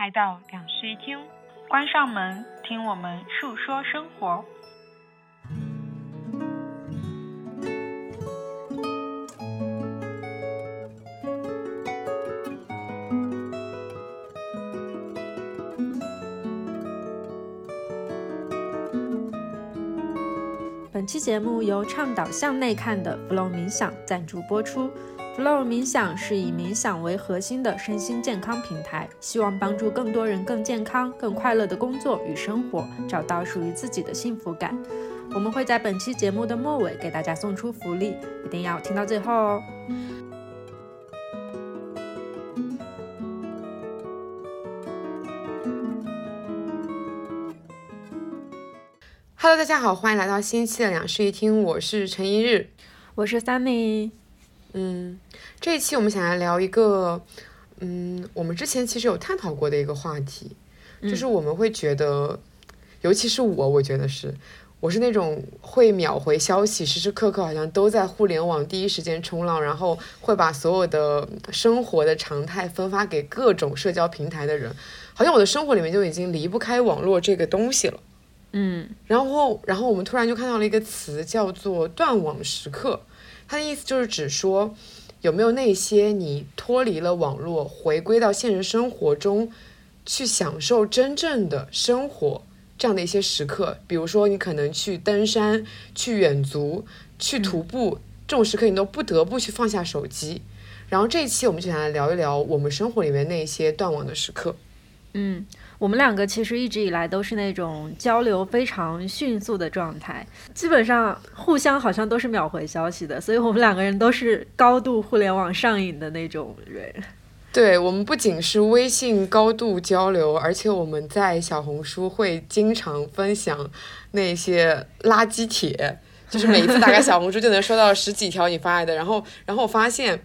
来到两室一厅，关上门，听我们述说生活。本期节目由倡导向内看的 Flow 冥想赞助播出。Flow 冥想是以冥想为核心的身心健康平台，希望帮助更多人更健康、更快乐的工作与生活，找到属于自己的幸福感。我们会在本期节目的末尾给大家送出福利，一定要听到最后哦。Hello，大家好，欢迎来到新一期的两室一厅，我是陈一日，我是 Sunny。嗯，这一期我们想来聊一个，嗯，我们之前其实有探讨过的一个话题，就是我们会觉得，尤其是我，我觉得是，我是那种会秒回消息，时时刻刻好像都在互联网第一时间冲浪，然后会把所有的生活的常态分发给各种社交平台的人，好像我的生活里面就已经离不开网络这个东西了。嗯，然后，然后我们突然就看到了一个词，叫做“断网时刻”。它的意思就是指说，有没有那些你脱离了网络，回归到现实生活中，去享受真正的生活这样的一些时刻。比如说，你可能去登山、去远足、去徒步，这种时刻你都不得不去放下手机。然后这一期我们就想来聊一聊我们生活里面那些断网的时刻。嗯。我们两个其实一直以来都是那种交流非常迅速的状态，基本上互相好像都是秒回消息的，所以我们两个人都是高度互联网上瘾的那种人。对我们不仅是微信高度交流，而且我们在小红书会经常分享那些垃圾帖，就是每一次打开小红书就能收到十几条你发来的，然后，然后我发现，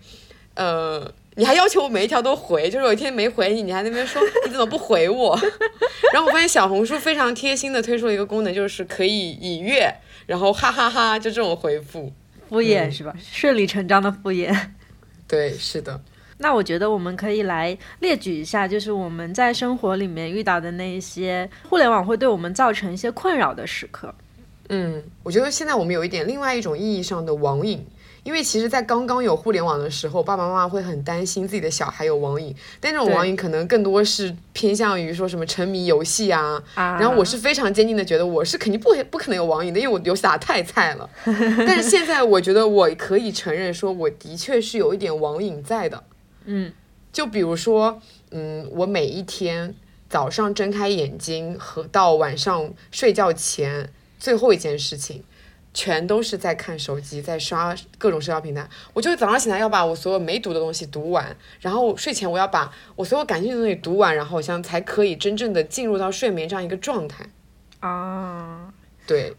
呃。你还要求我每一条都回，就是有一天没回你，你还那边说 你怎么不回我？然后我发现小红书非常贴心的推出了一个功能，就是可以以阅，然后哈哈哈，就这种回复，敷衍是吧？顺理成章的敷衍。对，是的。那我觉得我们可以来列举一下，就是我们在生活里面遇到的那些互联网会对我们造成一些困扰的时刻。嗯，我觉得现在我们有一点另外一种意义上的网瘾。因为其实，在刚刚有互联网的时候，爸爸妈妈会很担心自己的小孩有网瘾，但这种网瘾可能更多是偏向于说什么沉迷游戏啊。啊。然后我是非常坚定的觉得我是肯定不不可能有网瘾的，因为我游戏打太菜了。但是现在我觉得我可以承认，说我的确是有一点网瘾在的。嗯。就比如说，嗯，我每一天早上睁开眼睛和到晚上睡觉前最后一件事情。全都是在看手机，在刷各种社交平台。我就早上醒来要把我所有没读的东西读完，然后睡前我要把我所有感兴趣的东西读完，然后像才可以真正的进入到睡眠这样一个状态。啊，对，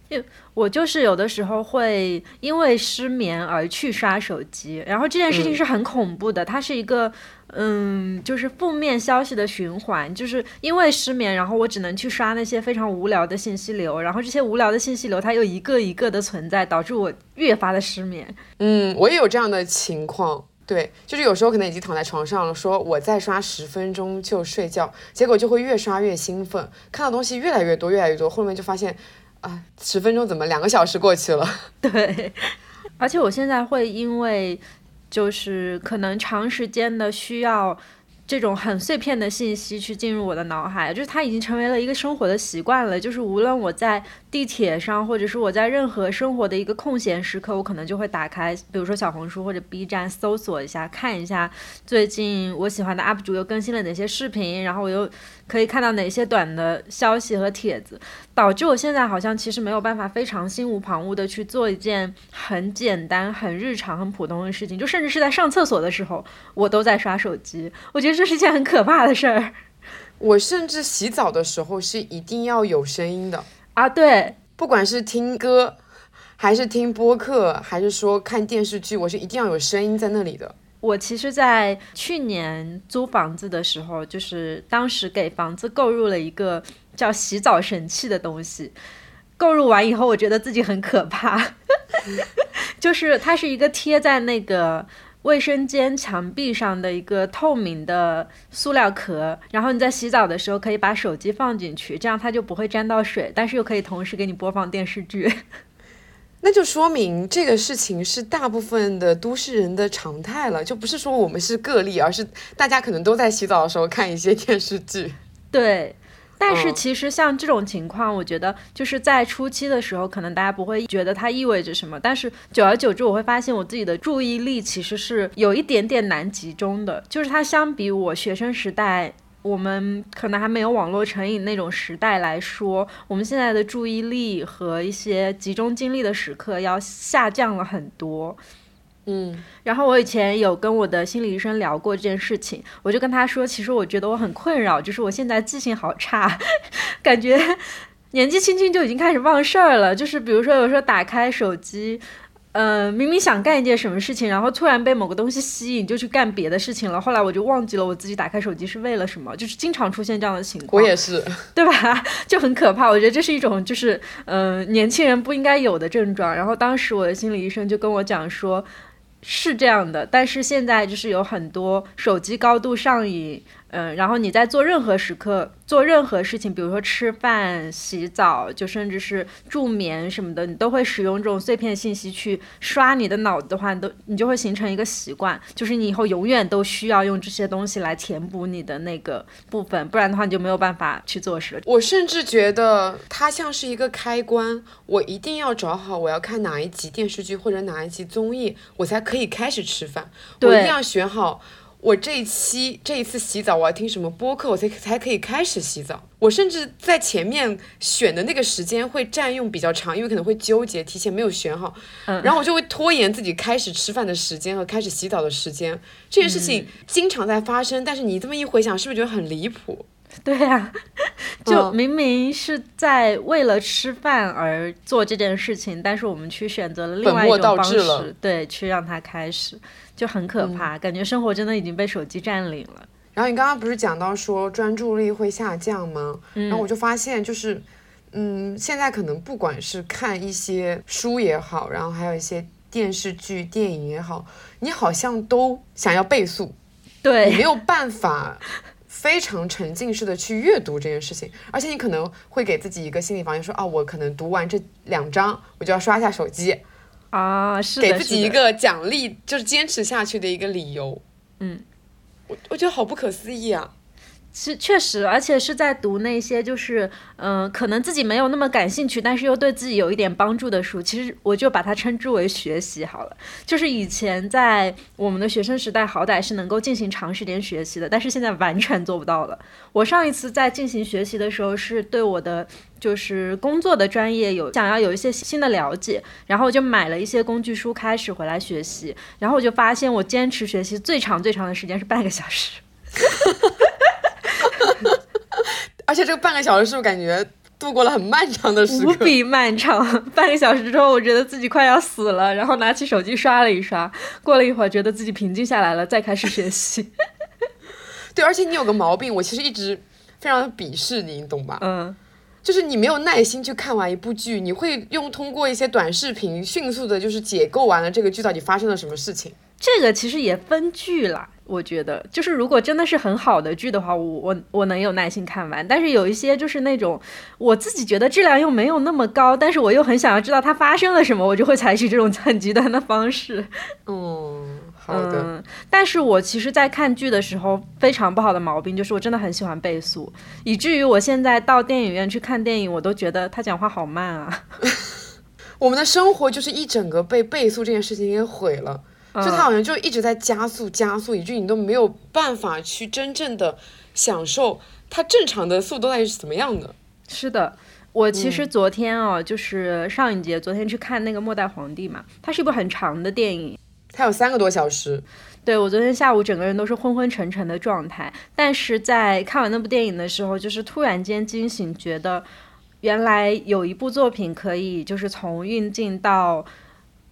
我就是有的时候会因为失眠而去刷手机，然后这件事情是很恐怖的，它是一个。嗯，就是负面消息的循环，就是因为失眠，然后我只能去刷那些非常无聊的信息流，然后这些无聊的信息流它又一个一个的存在，导致我越发的失眠。嗯，我也有这样的情况，对，就是有时候可能已经躺在床上了，说我再刷十分钟就睡觉，结果就会越刷越兴奋，看到东西越来越多，越来越多，后面就发现啊，十分钟怎么两个小时过去了？对，而且我现在会因为。就是可能长时间的需要这种很碎片的信息去进入我的脑海，就是它已经成为了一个生活的习惯了。就是无论我在地铁上，或者是我在任何生活的一个空闲时刻，我可能就会打开，比如说小红书或者 B 站，搜索一下，看一下最近我喜欢的 UP 主又更新了哪些视频，然后我又。可以看到哪些短的消息和帖子，导致我现在好像其实没有办法非常心无旁骛的去做一件很简单、很日常、很普通的事情，就甚至是在上厕所的时候，我都在刷手机。我觉得这是一件很可怕的事儿。我甚至洗澡的时候是一定要有声音的啊！对，不管是听歌，还是听播客，还是说看电视剧，我是一定要有声音在那里的。我其实，在去年租房子的时候，就是当时给房子购入了一个叫洗澡神器的东西。购入完以后，我觉得自己很可怕，就是它是一个贴在那个卫生间墙壁上的一个透明的塑料壳，然后你在洗澡的时候可以把手机放进去，这样它就不会沾到水，但是又可以同时给你播放电视剧。那就说明这个事情是大部分的都市人的常态了，就不是说我们是个例，而是大家可能都在洗澡的时候看一些电视剧。对。但是嗯其实像这种情况，我觉得就是在初期的时候，可能大家不会觉得它意味着什么，但是久而久之，我会发现我自己的注意力其实是有一点点难集中的。就是它相比我学生时代，我们可能还没有网络成瘾那种时代来说，我们现在的注意力和一些集中精力的时刻要下降了很多。嗯然后我以前有跟我的心理医生聊过这件事情，我就跟他说，其实我觉得我很困扰，就是我现在记性好差，感觉年纪轻轻就已经开始忘事儿了。就是比如说有时候打开手机，呃，明明想干一件什么事情，然后突然被某个东西吸引，就去干别的事情了。后来我就忘记了我自己打开手机是为了什么，就是经常出现这样的情况。我也是，对吧？就很可怕。我觉得这是一种就是嗯、呃年轻人不应该有的症状。然后当时我的心理医生就跟我讲说，是这样的，但是现在就是有很多手机高度上瘾，嗯、然后你在做任何时刻做任何事情，比如说吃饭、洗澡，就甚至是助眠什么的，你都会使用这种碎片信息去刷你的脑子的话，你都你就会形成一个习惯，就是你以后永远都需要用这些东西来填补你的那个部分，不然的话你就没有办法去做事了。我甚至觉得它像是一个开关，我一定要找好我要看哪一集电视剧或者哪一集综艺，我才可以开始吃饭。我一定要选好我这一期这一次洗澡我要听什么播客，我才才可以开始洗澡。我甚至在前面选的那个时间会占用比较长，因为可能会纠结，提前没有选好，嗯。然后我就会拖延自己开始吃饭的时间和开始洗澡的时间。这件事情经常在发生，但是你这么一回想，是不是觉得很离谱？对呀、就嗯。明明是在为了吃饭而做这件事情，但是我们去选择了另外一种方式，对，去让它开始，就很可嗯怕，感觉生活真的已经被手机占领了。然后你刚刚不是讲到说专注力会下降吗？然后我就发现就是，嗯，现在可能不管是看一些书也好，然后还有一些电视剧、电影也好，你好像都想要倍速，你对没有办法非常沉浸式的去阅读这件事情，而且你可能会给自己一个心理防线，说啊，我可能读完这两章，我就要刷一下手机，啊，是，给自己一个奖励，就是坚持下去的一个理由。嗯，我我觉得好不可思议啊！其实确实，而且是在读那些就是嗯、可能自己没有那么感兴趣，但是又对自己有一点帮助的书。其实我就把它称之为学习好了。就是以前在我们的学生时代，好歹是能够进行长时间学习的，但是现在完全做不到了。我上一次在进行学习的时候，是对我的就是工作的专业有想要有一些新的了解，然后我就买了一些工具书，开始回来学习。然后我就发现，我坚持学习最长最长的时间是半个小时。而且这个半个小时是不是感觉度过了很漫长的时刻？无比漫长，半个小时之后，我觉得自己快要死了，然后拿起手机刷了一刷，过了一会儿，觉得自己平静下来了，再开始学习。对，而且你有个毛病，我其实一直非常鄙视你，你懂吧？嗯，就是你没有耐心去看完一部剧，你会用通过一些短视频迅速的，就是解构完了这个剧到底发生了什么事情。这个其实也分剧啦，我觉得，就是如果真的是很好的剧的话，我我我能有耐心看完，但是有一些就是那种我自己觉得质量又没有那么高，但是我又很想要知道它发生了什么，我就会采取这种很极端的方式。嗯，好的。嗯，但是我其实，在看剧的时候，非常不好的毛病就是我真的很喜欢倍速，以至于我现在到电影院去看电影，我都觉得他讲话好慢啊。我们的生活就是一整个被倍速这件事情给毁了，就它好像就一直在加速加速，以至于你都没有办法去真正的享受它正常的速度到底是怎么样的。是的，我其实昨天哦，就是上一节，昨天去看那个《末代皇帝》嘛，它是一部很长的电影。它有三个多小时，对我昨天下午整个人都是昏昏沉沉的状态，但是在看完那部电影的时候，就是突然间惊醒，觉得原来有一部作品可以就是从运镜到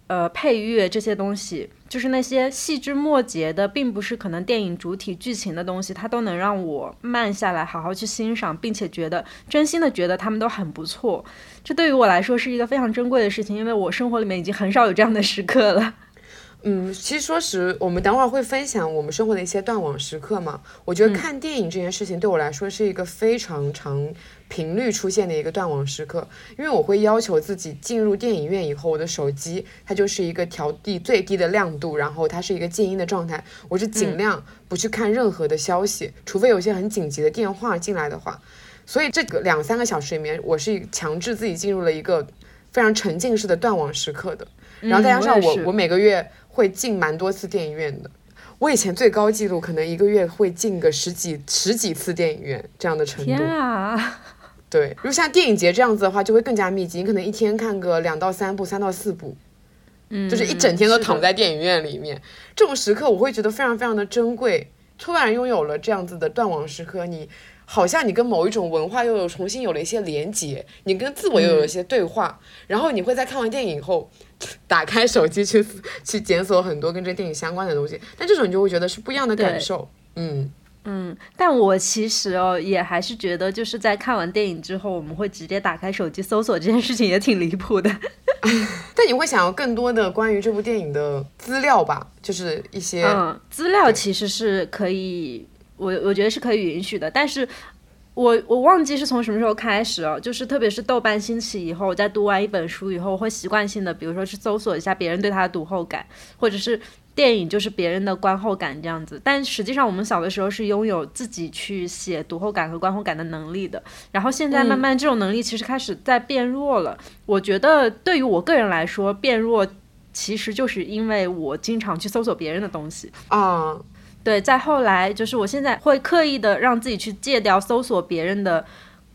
呃配乐这些东西，就是那些细枝末节的，并不是可能电影主体剧情的东西，它都能让我慢下来，好好去欣赏，并且觉得真心的觉得他们都很不错。这对于我来说是一个非常珍贵的事情，因为我生活里面已经很少有这样的时刻了。嗯，其实说实，我们等会儿会分享我们生活的一些断网时刻嘛。我觉得看电影这件事情对我来说是一个非常长频率出现的一个断网时刻，因为我会要求自己进入电影院以后，我的手机它就是一个调低最低的亮度，然后它是一个静音的状态，我是尽量不去看任何的消息，除非有些很紧急的电话进来的话。所以这个两三个小时里面，我是强制自己进入了一个非常沉浸式的断网时刻的。然后再加上我，我每个月会进蛮多次电影院的。我以前最高记录可能一个月会进个十几十几次电影院这样的程度。天啊！对，如果像电影节这样子的话，就会更加密集。你可能一天看个两到三部，三到四部，嗯，就是一整天都躺在电影院里面。这种时刻我会觉得非常非常的珍贵。突然拥有了这样子的断网时刻，你。好像你跟某一种文化又有重新有了一些连接，你跟自我又有一些对话，然后你会在看完电影后，打开手机去去检索很多跟这电影相关的东西，但这种你就会觉得是不一样的感受，嗯。嗯，但我其实哦也还是觉得就是在看完电影之后，我们会直接打开手机搜索这件事情也挺离谱的，但你会想要更多的关于这部电影的资料吧，就是一些嗯资料其实是可以。我我觉得是可以允许的，但是我我忘记是从什么时候开始哦，就是特别是豆瓣兴起以后，我在读完一本书以后，会习惯性的，比如说去搜索一下别人对它的读后感，或者是电影就是别人的观后感这样子。但实际上，我们小的时候是拥有自己去写读后感和观后感的能力的，然后现在慢慢这种能力其实开始在变弱了。我觉得对于我个人来说，变弱其实就是因为我经常去搜索别人的东西啊。对，再后来就是我现在会刻意的让自己去戒掉搜索别人的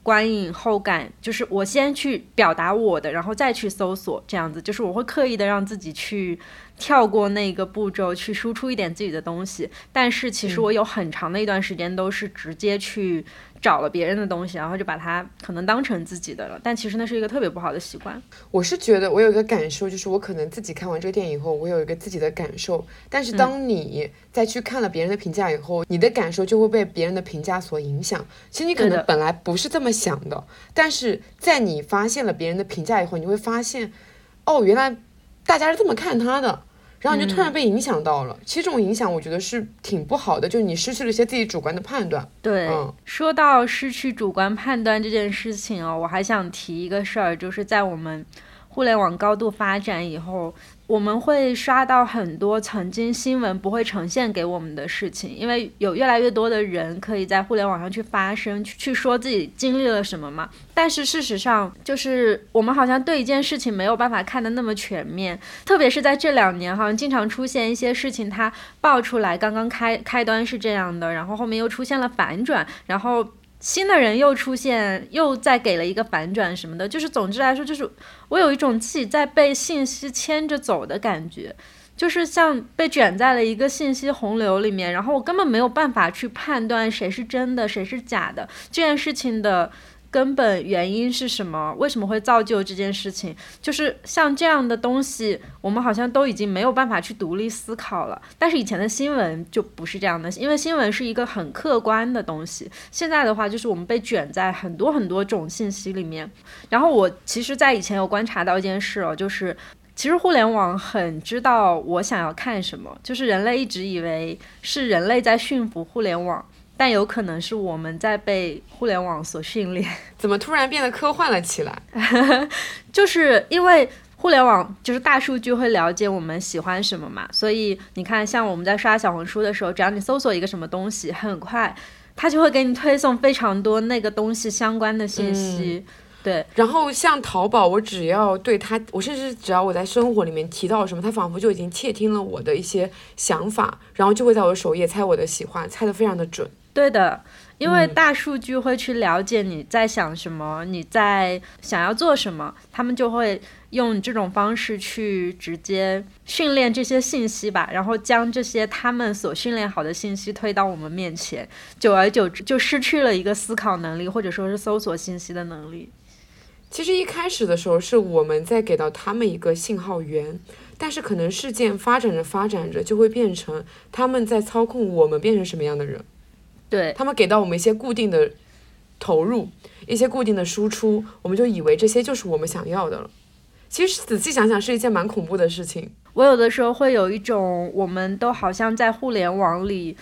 观影后感，就是我先去表达我的，然后再去搜索，这样子，就是我会刻意的让自己去跳过那个步骤，去输出一点自己的东西。但是其实我有很长的一段时间都是直接去。找了别人的东西，然后就把它可能当成自己的了，但其实那是一个特别不好的习惯。我是觉得我有一个感受，就是我可能自己看完这个电影以后，我有一个自己的感受，但是当你再去看了别人的评价以后，你的感受就会被别人的评价所影响。其实你可能本来不是这么想的，但是在你发现了别人的评价以后，你会发现，哦，原来大家是这么看他的。然后你就突然被影响到了，其实这种影响我觉得是挺不好的，就是你失去了一些自己主观的判断。对，说到失去主观判断这件事情哦，我还想提一个事儿，就是在我们互联网高度发展以后。我们会刷到很多曾经新闻不会呈现给我们的事情，因为有越来越多的人可以在互联网上去发声，去去说自己经历了什么嘛。但是事实上，就是我们好像对一件事情没有办法看得那么全面，特别是在这两年，好像经常出现一些事情，它爆出来，刚刚开开端是这样的，然后后面又出现了反转，然后。新的人又出现，又再给了一个反转什么的，就是总之来说，就是我有一种自己在被信息牵着走的感觉，就是像被卷在了一个信息洪流里面，然后我根本没有办法去判断谁是真的，谁是假的这件事情的。根本原因是什么？为什么会造就这件事情？就是像这样的东西，我们好像都已经没有办法去独立思考了。但是以前的新闻就不是这样的，因为新闻是一个很客观的东西。现在的话，就是我们被卷在很多很多种信息里面。然后我其实，在以前有观察到一件事哦，就是其实互联网很知道我想要看什么，就是人类一直以为是人类在驯服互联网。但有可能是我们在被互联网所训练，怎么突然变得科幻了起来？就是因为互联网就是大数据会了解我们喜欢什么嘛，所以你看，像我们在刷小红书的时候，只要你搜索一个什么东西，很快它就会给你推送非常多那个东西相关的信息。对，然后像淘宝，我只要对它，我甚至只要我在生活里面提到什么，它仿佛就已经窃听了我的一些想法，然后就会在我的首页猜我的喜欢，猜的非常的准。对的，因为大数据会去了解你在想什么，你在想要做什么，他们就会用这种方式去直接训练这些信息吧，然后将这些他们所训练好的信息推到我们面前，久而久之就失去了一个思考能力，或者说是搜索信息的能力。其实一开始的时候是我们在给到他们一个信号源，但是可能事件发展着发展着就会变成他们在操控我们变成什么样的人。对他们给到我们一些固定的投入，一些固定的输出，我们就以为这些就是我们想要的了。其实仔细想想，是一件蛮恐怖的事情。我有的时候会有一种，我们都好像在互联网里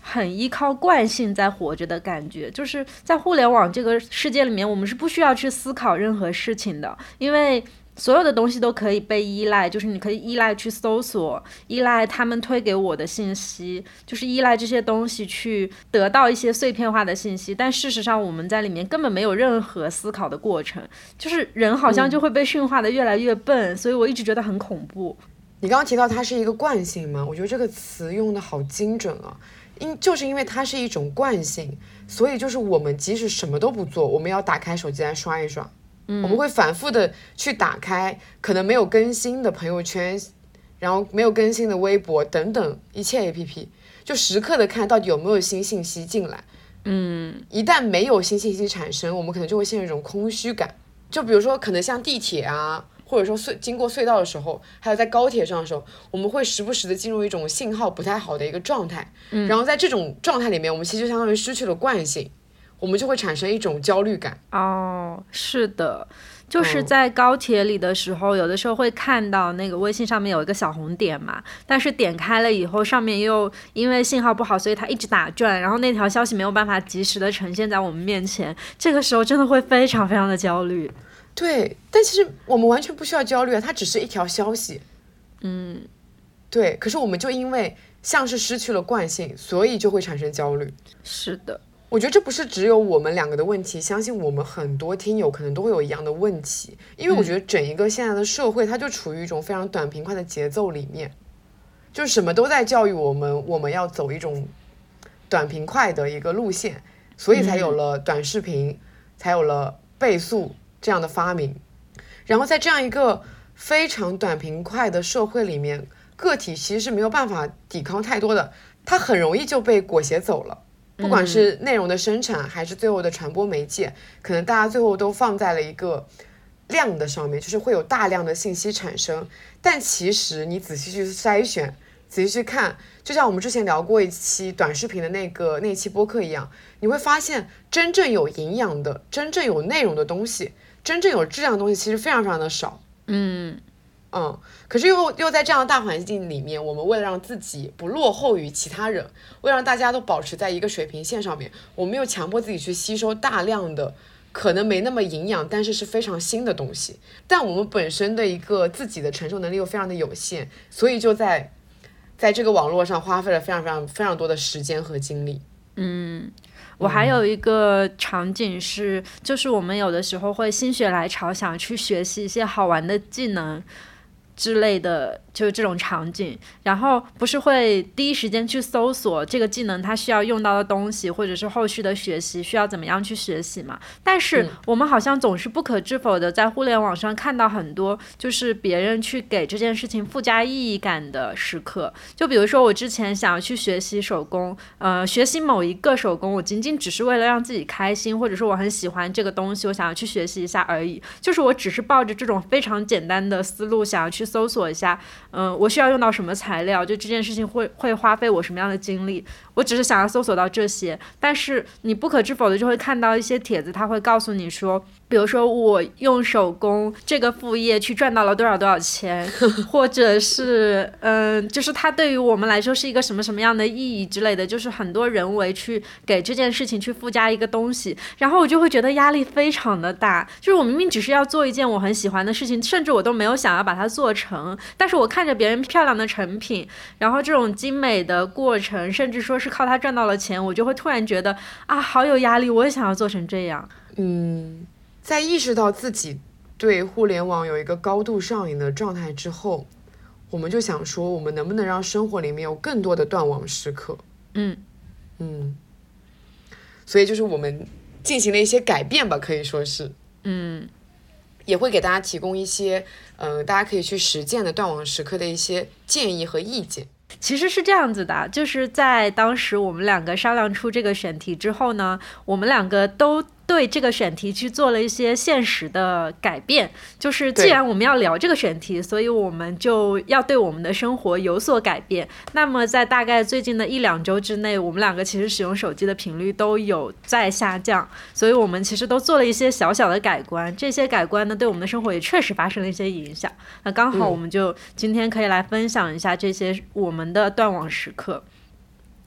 很依靠惯性在活着的感觉，就是在互联网这个世界里面，我们是不需要去思考任何事情的，因为。所有的东西都可以被依赖，就是你可以依赖去搜索，依赖他们推给我的信息，就是依赖这些东西去得到一些碎片化的信息。但事实上，我们在里面根本没有任何思考的过程，就是人好像就会被驯化的越来越笨。所以我一直觉得很恐怖。你刚刚提到它是一个惯性吗？我觉得这个词用的好精准啊，因就是因为它是一种惯性，所以就是我们即使什么都不做，我们要打开手机来刷一刷。我们会反复的去打开可能没有更新的朋友圈，然后没有更新的微博等等一切 A P P，就时刻的看到底有没有新信息进来。嗯，一旦没有新信息产生，我们可能就会陷入一种空虚感。就比如说，可能像地铁啊，或者说隧经过隧道的时候，还有在高铁上的时候，我们会时不时的进入一种信号不太好的一个状态。嗯，然后在这种状态里面，我们其实就相当于失去了惯性。我们就会产生一种焦虑感哦，是的，就是在高铁里的时候，有的时候会看到那个微信上面有一个小红点嘛，但是点开了以后，上面又因为信号不好，所以它一直打转，然后那条消息没有办法及时的呈现在我们面前，这个时候真的会非常非常的焦虑。对，但其实我们完全不需要焦虑啊，它只是一条消息。嗯，对，可是我们就因为像是失去了惯性，所以就会产生焦虑。是的。我觉得这不是只有我们两个的问题，相信我们很多听友可能都会有一样的问题，因为我觉得整一个现在的社会，它就处于一种非常短平快的节奏里面，就是什么都在教育我们，我们要走一种短平快的一个路线，所以才有了短视频，才有了倍速这样的发明。然后在这样一个非常短平快的社会里面，个体其实是没有办法抵抗太多的，它很容易就被裹挟走了。不管是内容的生产，还是最后的传播媒介，可能大家最后都放在了一个量的上面，就是会有大量的信息产生。但其实你仔细去筛选，仔细去看，就像我们之前聊过一期短视频的那个那期播客一样，你会发现真正有营养的、真正有内容的东西，真正有质量的东西，其实非常非常的少。嗯。嗯，可是又又在这样的大环境里面，我们为了让自己不落后于其他人，为了让大家都保持在一个水平线上面，我们又强迫自己去吸收大量的可能没那么营养，但是是非常新的东西。但我们本身的一个自己的承受能力又非常的有限，所以就在在这个网络上花费了非常非常非常多的时间和精力。嗯，我还有一个场景是，就是我们有的时候会心血来潮想去学习一些好玩的技能。之类的，就是这种场景，然后不是会第一时间去搜索这个技能它需要用到的东西，或者是后续的学习需要怎么样去学习嘛？但是我们好像总是不可知否的在互联网上看到很多，就是别人去给这件事情附加意义感的时刻。就比如说我之前想要去学习手工，呃，学习某一个手工，我仅仅只是为了让自己开心，或者说我很喜欢这个东西，我想要去学习一下而已。就是我只是抱着这种非常简单的思路想要去。搜索一下，嗯，我需要用到什么材料？就这件事情会会花费我什么样的精力？我只是想要搜索到这些，但是你不可知否的就会看到一些帖子，他会告诉你说，比如说我用手工这个副业去赚到了多少多少钱，或者是嗯，就是它对于我们来说是一个什么什么样的意义之类的，就是很多人为去给这件事情去附加一个东西，然后我就会觉得压力非常的大，就是我明明只是要做一件我很喜欢的事情，甚至我都没有想要把它做成，但是我看着别人漂亮的成品，然后这种精美的过程，甚至说。是靠它赚到了钱，我就会突然觉得啊，好有压力，我也想要做成这样。嗯，在意识到自己对互联网有一个高度上瘾的状态之后，我们就想说，我们能不能让生活里面有更多的断网时刻？嗯嗯，所以就是我们进行了一些改变吧，可以说是，嗯，也会给大家提供一些，嗯，大家可以去实践的断网时刻的一些建议和意见。其实是这样子的，就是在当时我们两个商量出这个选题之后呢，我们两个都对这个选题去做了一些现实的改变，就是既然我们要聊这个选题，所以我们就要对我们的生活有所改变。那么在大概最近的一两周之内，我们两个其实使用手机的频率都有在下降，所以我们其实都做了一些小小的改观。这些改观呢，对我们的生活也确实发生了一些影响。那刚好嗯我们就今天可以来分享一下这些我们的断网时刻。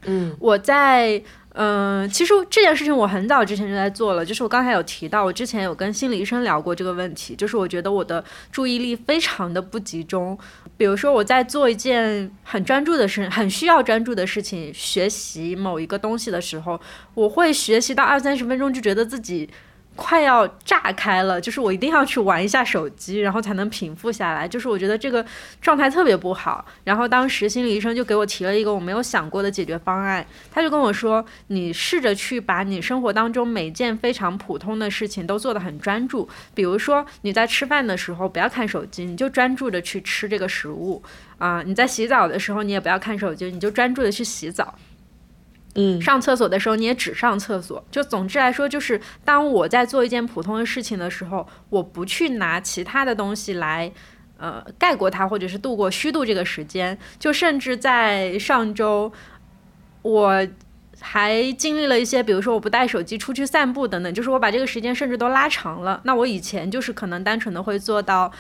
嗯我在嗯、其实这件事情我很早之前就在做了，就是我刚才有提到，我之前有跟心理医生聊过这个问题，就是我觉得我的注意力非常的不集中。比如说我在做一件很专注的事，很需要专注的事情，学习某一个东西的时候，我会学习到二三十分钟就觉得自己。快要炸开了，就是我一定要去玩一下手机，然后才能平复下来。就是我觉得这个状态特别不好。然后当时心理医生就给我提了一个我没有想过的解决方案，他就跟我说：“你试着去把你生活当中每件非常普通的事情都做得很专注，比如说你在吃饭的时候不要看手机，你就专注的去吃这个食物啊、你在洗澡的时候你也不要看手机，你就专注的去洗澡。”嗯上厕所的时候你也只上厕所。就总之来说，就是当我在做一件普通的事情的时候，我不去拿其他的东西来。呃，盖过它，或者是度过虚度这个时间，就甚至在上周，我还经历了一些，比如说我不带手机出去散步等等，就是我把这个时间甚至都拉长了。那我以前就是可能单纯的会做到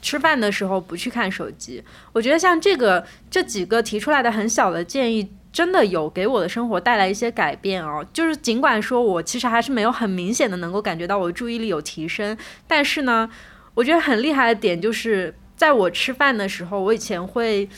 吃饭的时候不去看手机。我觉得像这个这几个提出来的很小的建议，真的有给我的生活带来一些改变哦。就是尽管说我其实还是没有很明显的能够感觉到我的注意力有提升，但是呢，我觉得很厉害的点就是在我吃饭的时候，我以前会。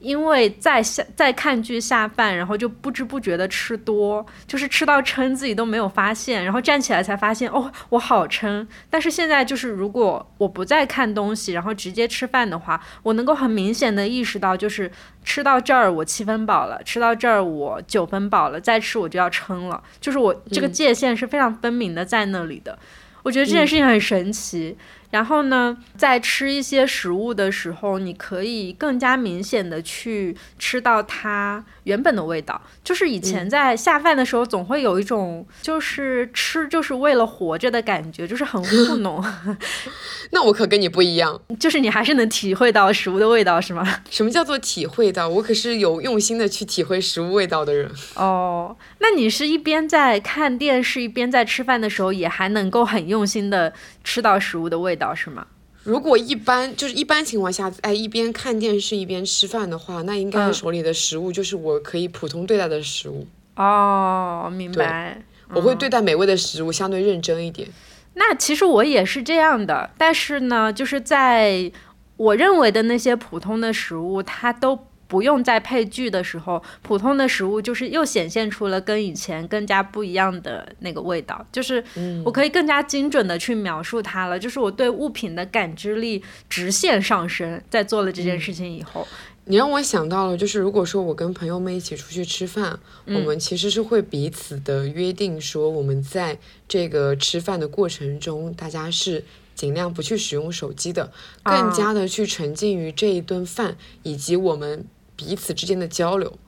因为在下在看剧下饭，然后就不知不觉的吃多，就是吃到撑自己都没有发现，然后站起来才发现哦，我好撑。但是现在就是如果我不再看东西，然后直接吃饭的话，我能够很明显的意识到，就是吃到这儿我七分饱了，吃到这儿我九分饱了，再吃我就要撑了，就是我这个界限是非常分明的在那里的。我觉得这件事情很神奇。然后呢，在吃一些食物的时候，你可以更加明显的去吃到它原本的味道。就是以前在下饭的时候，总会有一种就是吃就是为了活着的感觉，就是很糊弄。那我可跟你不一样。就是你还是能体会到食物的味道，是吗？什么叫做体会到？我可是有用心的去体会食物味道的人。哦，那你是一边在看电视，一边在吃饭的时候，也还能够很用心的吃到食物的味道，是吗？如果一般就是一般情况下，哎，一边看电视一边吃饭的话，那应该嗯手里的食物就是我可以普通对待的食物。哦，明白。我会对待美味的食物相对认真一点。那其实我也是这样的，但是呢，就是在我认为的那些普通的食物，它都不用再配剧的时候，普通的食物就是又显现出了跟以前更加不一样的那个味道，就是我可以更加精准的去描述它了，就是我对物品的感知力直线上升，在做了这件事情以后。你让我想到了，就是如果说我跟朋友们一起出去吃饭，嗯。我们其实是会彼此的约定说，我们在这个吃饭的过程中，大家是尽量不去使用手机的，啊。更加的去沉浸于这一顿饭以及我们彼此之间的交流。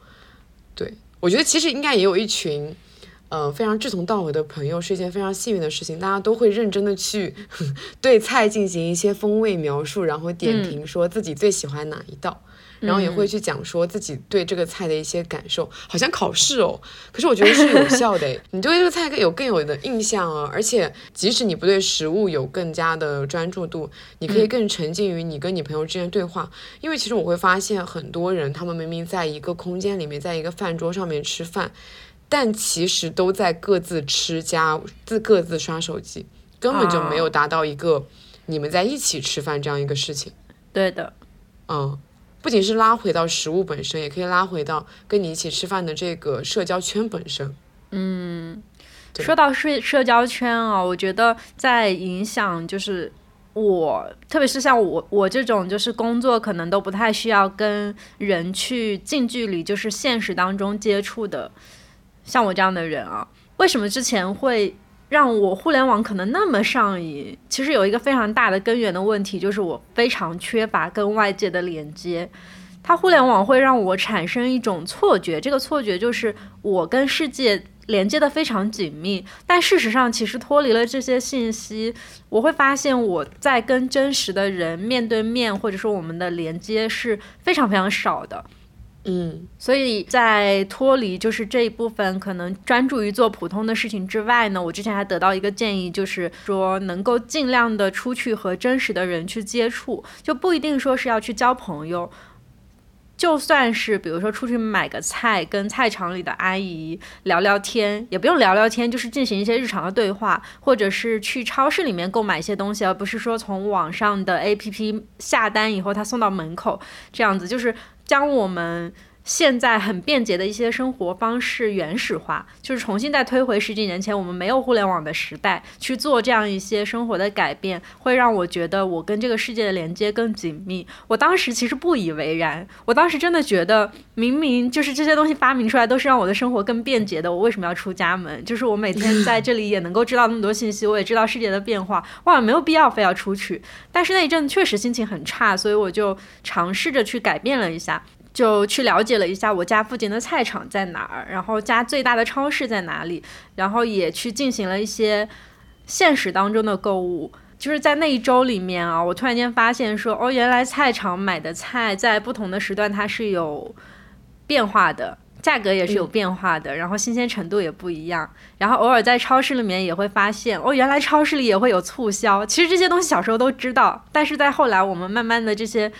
对我觉得其实应该也有一群。呃，非常志同道合的朋友是一件非常幸运的事情，大家都会认真的去 对菜进行一些风味描述，然后点评说自己最喜欢哪一道。然后也会去讲说自己对这个菜的一些感受，好像考试哦，可是我觉得是有效的诶，你对这个菜更有更有的印象啊，而且即使你不对食物有更加的专注度，你可以更沉浸于你跟你朋友之间的对话，因为其实我会发现很多人他们明明在一个空间里面，在一个饭桌上面吃饭，但其实都在各自吃加自各自刷手机，根本就没有达到一个你们在一起吃饭这样一个事情，对的，嗯。不仅是拉回到食物本身，也可以拉回到跟你一起吃饭的这个社交圈本身。嗯说到社社交圈啊，我觉得在影响就是我，特别是像我我这种就是工作可能都不太需要跟人去近距离，就是现实当中接触的，像我这样的人啊，为什么之前会让我互联网可能那么上瘾？其实有一个非常大的根源的问题，就是我非常缺乏跟外界的连接。它互联网会让我产生一种错觉，这个错觉就是我跟世界连接的非常紧密。但事实上，其实脱离了这些信息，我会发现我在跟真实的人面对面，或者说我们的连接是非常非常少的。嗯，所以在脱离就是这一部分，可能专注于做普通的事情之外呢，我之前还得到一个建议，就是说能够尽量的出去和真实的人去接触，就不一定说是要去交朋友。就算是比如说出去买个菜，跟菜场里的阿姨聊聊天，也不用聊聊天，就是进行一些日常的对话，或者是去超市里面购买一些东西，而不是说从网上的 APP 下单以后他送到门口这样子，就是将我们。现在很便捷的一些生活方式原始化，就是重新再推回十几年前我们没有互联网的时代去做这样一些生活的改变，会让我觉得我跟这个世界的连接更紧密。我当时其实不以为然，我当时真的觉得明明就是这些东西发明出来都是让我的生活更便捷的，我为什么要出家门？就是我每天在这里也能够知道那么多信息，我也知道世界的变化，哇，没有必要非要出去。但是那一阵确实心情很差，所以我就尝试着去改变了一下。就去了解了一下我家附近的菜场在哪儿，然后家最大的超市在哪里，然后也去进行了一些现实当中的购物。就是在那一周里面啊，我突然间发现说，哦，原来菜场买的菜在不同的时段它是有变化的，价格也是有变化的，然后新鲜程度也不一样。然后偶尔在超市里面也会发现，哦，原来超市里也会有促销。其实这些东西小时候都知道，但是在后来我们慢慢的这些。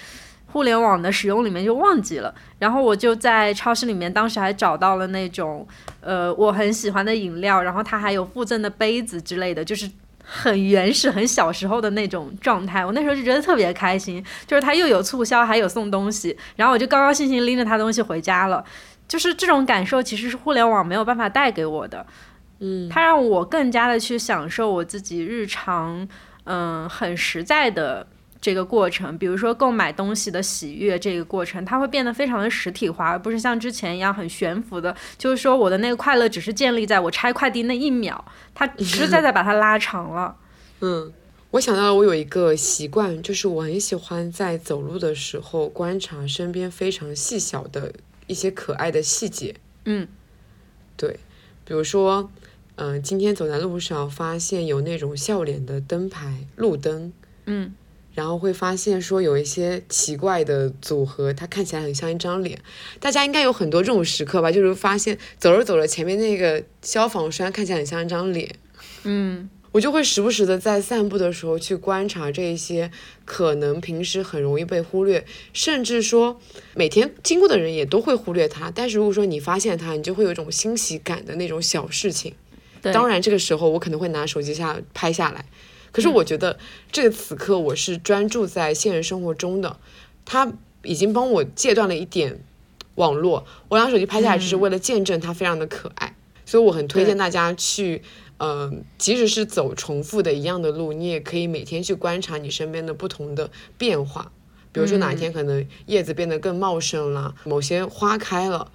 互联网的使用里面就忘记了，然后我就在超市里面，当时还找到了那种，呃，我很喜欢的饮料，然后它还有附赠的杯子之类的，就是很原始、很小时候的那种状态。我那时候就觉得特别开心，就是它又有促销，还有送东西，然后我就高高兴兴拎着它东西回家了。就是这种感受其实是互联网没有办法带给我的，嗯，它让我更加的去享受我自己日常，嗯，很实在的。这个过程，比如说购买东西的喜悦，这个过程它会变得非常的实体化，而不是像之前一样很悬浮的。就是说，我的那个快乐只是建立在我拆快递那一秒，它实实在在把它拉长了。嗯，我想到我有一个习惯，就是我很喜欢在走路的时候观察身边非常细小的一些可爱的细节。嗯，对，比如说，嗯，今天走在路上发现有那种笑脸的灯牌、路灯。嗯。然后会发现说有一些奇怪的组合，它看起来很像一张脸。大家应该有很多这种时刻吧？就是发现走着走着，前面那个消防栓看起来很像一张脸。嗯，我就会时不时的在散步的时候去观察这一些可能平时很容易被忽略，甚至说每天经过的人也都会忽略它。但是如果说你发现它，你就会有一种欣喜感的那种小事情。当然，这个时候我可能会拿手机下拍下来。可是我觉得这个此刻我是专注在现实生活中的，他已经帮我戒断了一点网络。我拿手机拍下来只是为了见证它非常的可爱，所以我很推荐大家去，嗯，即使是走重复的一样的路，你也可以每天去观察你身边的不同的变化。比如说哪天可能叶子变得更茂盛了，某些花开了，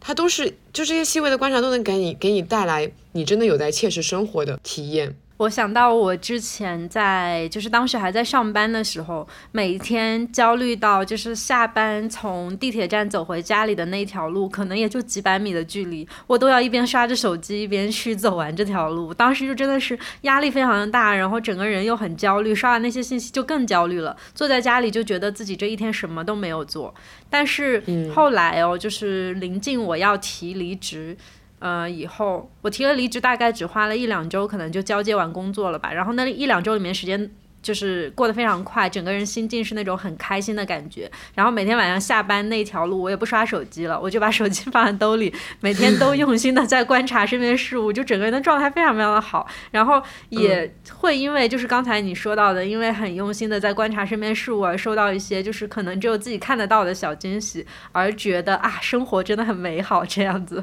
它都是就这些细微的观察都能给你给你带来你真的有在切实生活的体验。我想到我之前在，就是当时还在上班的时候，每天焦虑到就是下班从地铁站走回家里的那条路，可能也就几百米的距离，我都要一边刷着手机一边去走完这条路。当时就真的是压力非常的大，然后整个人又很焦虑，刷完那些信息就更焦虑了。坐在家里就觉得自己这一天什么都没有做。但是后来哦，就是临近我要提离职。呃，以后我提了离职，大概只花了一两周，可能就交接完工作了吧。然后那一两周里面，时间就是过得非常快，整个人心境是那种很开心的感觉。然后每天晚上下班那条路，我也不刷手机了，我就把手机放在兜里，每天都用心的在观察身边事物，就整个人的状态非常非常的好。然后也会因为就是刚才你说到的，因为很用心的在观察身边事物而收到一些就是可能只有自己看得到的小惊喜，而觉得啊，生活真的很美好这样子。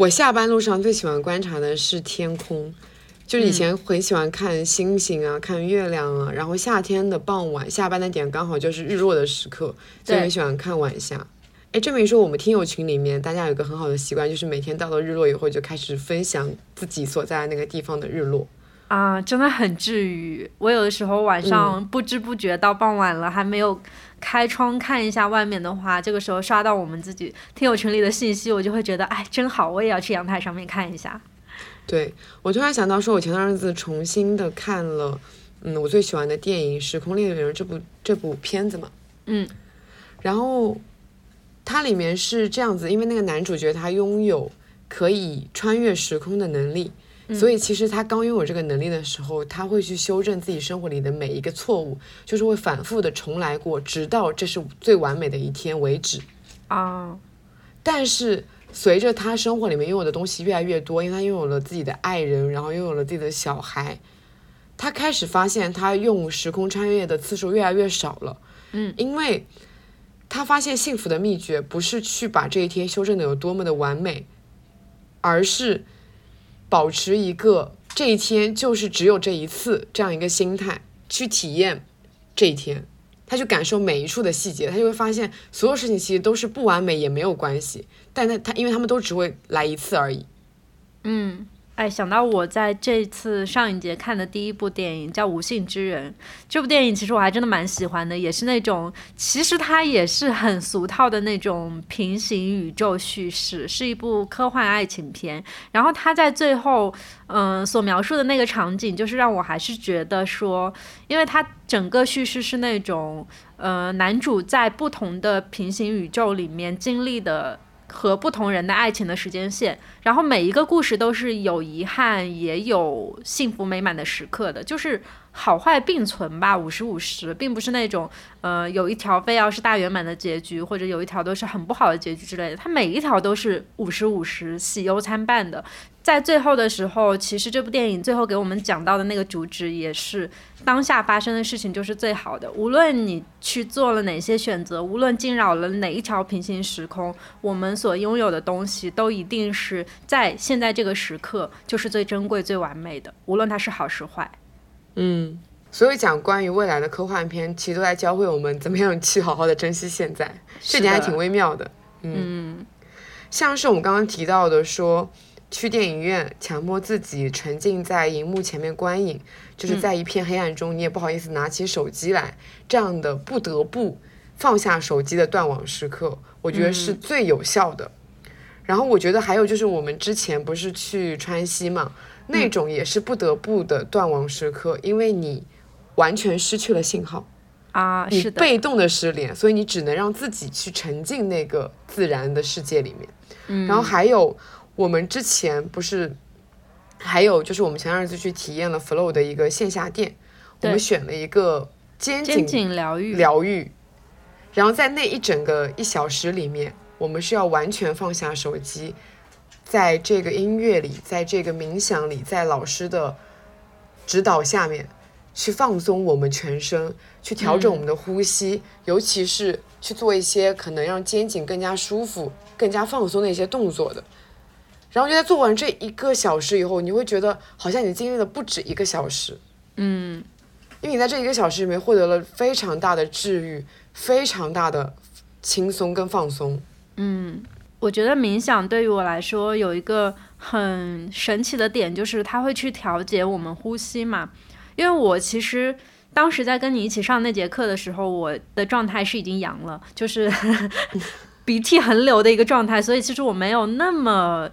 我下班路上最喜欢观察的是天空，就是以前很喜欢看星星啊，看月亮啊。然后夏天的傍晚，下班的点刚好就是日落的时刻，所以很喜欢看晚霞。哎，这么一说，我们听友群里面大家有个很好的习惯，就是每天到了日落以后就开始分享自己所在那个地方的日落。啊，真的很治愈。我有的时候晚上不知不觉到傍晚了，还没有开窗看一下外面的话，这个时候刷到我们自己听友群里的信息，我就会觉得，哎，真好，我也要去阳台上面看一下。对我突然想到，说我前段日子重新的看了，嗯，我最喜欢的电影《时空猎人》这部这部片子嘛，嗯，然后它里面是这样子，因为那个男主角他拥有可以穿越时空的能力。所以其实他刚拥有这个能力的时候，他会去修正自己生活里的每一个错误，就是会反复的重来过，直到这是最完美的一天为止。啊！但是随着他生活里面拥有的东西越来越多，因为他拥有了自己的爱人，然后拥有了自己的小孩，他开始发现他用时空穿越的次数越来越少了。嗯，因为他发现幸福的秘诀不是去把这一天修正的有多么的完美，而是。保持一个这一天就是只有这一次这样一个心态去体验这一天，他去感受每一处的细节，他就会发现所有事情其实都是不完美也没有关系，但他他因为他们都只会来一次而已，嗯。哎，想到我在这次上影节看的第一部电影叫《无性之人》，这部电影其实我还真的蛮喜欢的，也是那种其实它也是很俗套的那种平行宇宙叙事，是一部科幻爱情片。然后它在最后，嗯，所描述的那个场景，就是让我还是觉得说，因为它整个叙事是那种，呃，男主在不同的平行宇宙里面经历的。和不同人的爱情的时间线，然后每一个故事都是有遗憾也有幸福美满的时刻的，就是好坏并存吧，五十五十，并不是那种呃有一条非要是大圆满的结局，或者有一条都是很不好的结局之类的，它每一条都是五十五十，喜忧参半的。在最后的时候，其实这部电影最后给我们讲到的那个主旨也是，当下发生的事情就是最好的。无论你去做了哪些选择，无论惊扰了哪一条平行时空，我们所拥有的东西都一定是在现在这个时刻就是最珍贵、最完美的。无论它是好是坏。嗯，所有讲关于未来的科幻片，其实都在教会我们怎么样去好好的珍惜现在，这点还挺微妙的。嗯，像是我们刚刚提到的说。去电影院，强迫自己沉浸在荧幕前面观影，就是在一片黑暗中，你也不好意思拿起手机来，这样的不得不放下手机的断网时刻，我觉得是最有效的。然后我觉得还有就是，我们之前不是去川西嘛，那种也是不得不的断网时刻，因为你完全失去了信号啊，你被动的失联，所以你只能让自己去沉浸那个自然的世界里面。嗯，然后还有。我们之前不是还有就是我们前两次去体验了 Flow 的一个线下店，我们选了一个肩颈疗愈。疗愈，然后在那一整个一小时里面，我们是要完全放下手机，在这个音乐里，在这个冥想里，在老师的指导下面去放松我们全身，去调整我们的呼吸，尤其是去做一些可能让肩颈更加舒服、更加放松的一些动作的。然后就在做完这一个小时以后，你会觉得好像你经历了不止一个小时，嗯，因为你在这一个小时里面获得了非常大的治愈，非常大的轻松跟放松。嗯，我觉得冥想对于我来说有一个很神奇的点，就是它会去调节我们呼吸嘛。因为我其实当时在跟你一起上那节课的时候，我的状态是已经阳了，就是 鼻涕横流的一个状态，所以其实我没有那么。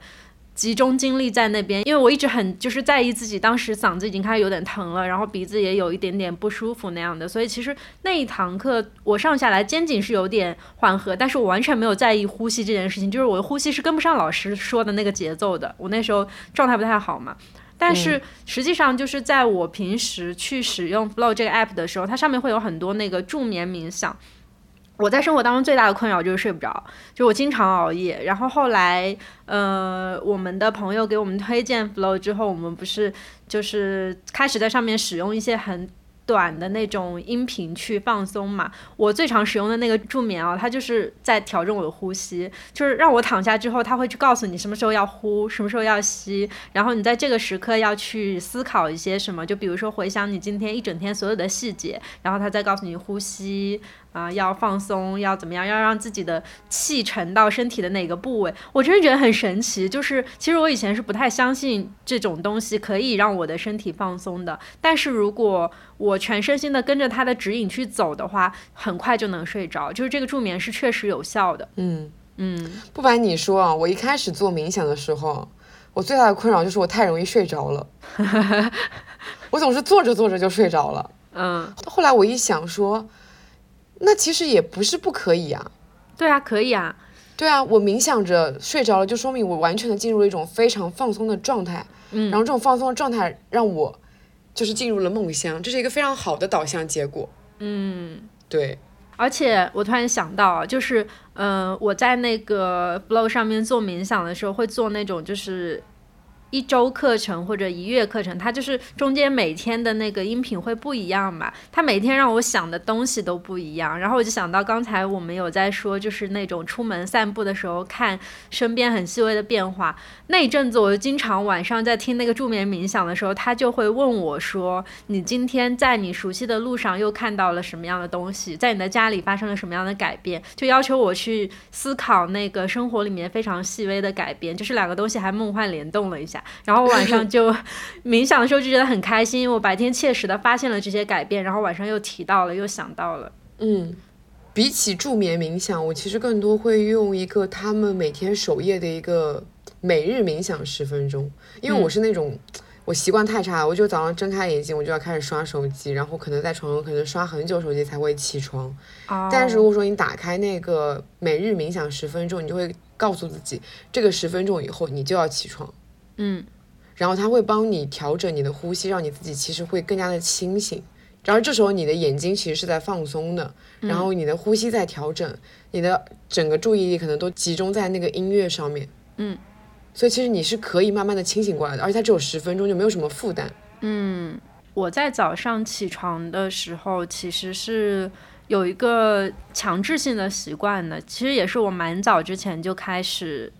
集中精力在那边，因为我一直很就是在意自己，当时嗓子已经开始有点疼了，然后鼻子也有一点点不舒服那样的，所以其实那一堂课我上下来肩颈是有点缓和，但是我完全没有在意呼吸这件事情，就是我的呼吸是跟不上老师说的那个节奏的，我那时候状态不太好嘛。但是实际上就是在我平时去使用 Flow 这个 app 的时候，它上面会有很多那个助眠冥想。我在生活当中最大的困扰就是睡不着，就我经常熬夜。然后后来，呃，我们的朋友给我们推荐 Flow 之后，我们不是就是开始在上面使用一些很短的那种音频去放松嘛。我最常使用的那个助眠啊，它就是在调整我的呼吸，就是让我躺下之后，它会去告诉你什么时候要呼，什么时候要吸，然后你在这个时刻要去思考一些什么，就比如说回想你今天一整天所有的细节，然后它再告诉你呼吸。啊，要放松，要怎么样？要让自己的气沉到身体的哪个部位？我真的觉得很神奇。就是其实我以前是不太相信这种东西可以让我的身体放松的。但是如果我全身心的跟着它的指引去走的话，很快就能睡着。就是这个助眠是确实有效的。嗯嗯，不瞒你说啊，我一开始做冥想的时候，我最大的困扰就是我太容易睡着了。我总是坐着坐着就睡着了。嗯，后来我一想说。那其实也不是不可以啊，对啊，可以啊，对啊，我冥想着睡着了，就说明我完全的进入了一种非常放松的状态，嗯，然后这种放松的状态让我就是进入了梦乡，这是一个非常好的导向结果，嗯，对，而且我突然想到，就是，嗯，我在那个 Blow 上面做冥想的时候，会做那种就是。一周课程或者一月课程，它就是中间每天的那个音频会不一样嘛？它每天让我想的东西都不一样。然后我就想到刚才我们有在说，就是那种出门散步的时候看身边很细微的变化。那一阵子，我就经常晚上在听那个助眠冥想的时候，他就会问我说：“你今天在你熟悉的路上又看到了什么样的东西？在你的家里发生了什么样的改变？”就要求我去思考那个生活里面非常细微的改变。就是两个东西还梦幻联动了一下。然后晚上 就冥想的时候就觉得很开心，我白天切实的发现了这些改变，然后晚上又提到了，又想到了。嗯，比起助眠冥想，我其实更多会用一个他们每天首页的一个每日冥想十分钟，因为我是那种我习惯太差，我就早上睁开眼睛我就要开始刷手机，然后可能在床上可能刷很久手机才会起床。但是如果说你打开那个每日冥想十分钟，你就会告诉自己，这个十分钟以后你就要起床。嗯，然后它会帮你调整你的呼吸，让你自己其实会更加的清醒。然后这时候你的眼睛其实是在放松的，然后你的呼吸在调整，你的整个注意力可能都集中在那个音乐上面。嗯，所以其实你是可以慢慢的清醒过来的，而且它只有十分钟，就没有什么负担。嗯，我在早上起床的时候其实是有一个强制性的习惯的，其实也是我蛮早之前就开始。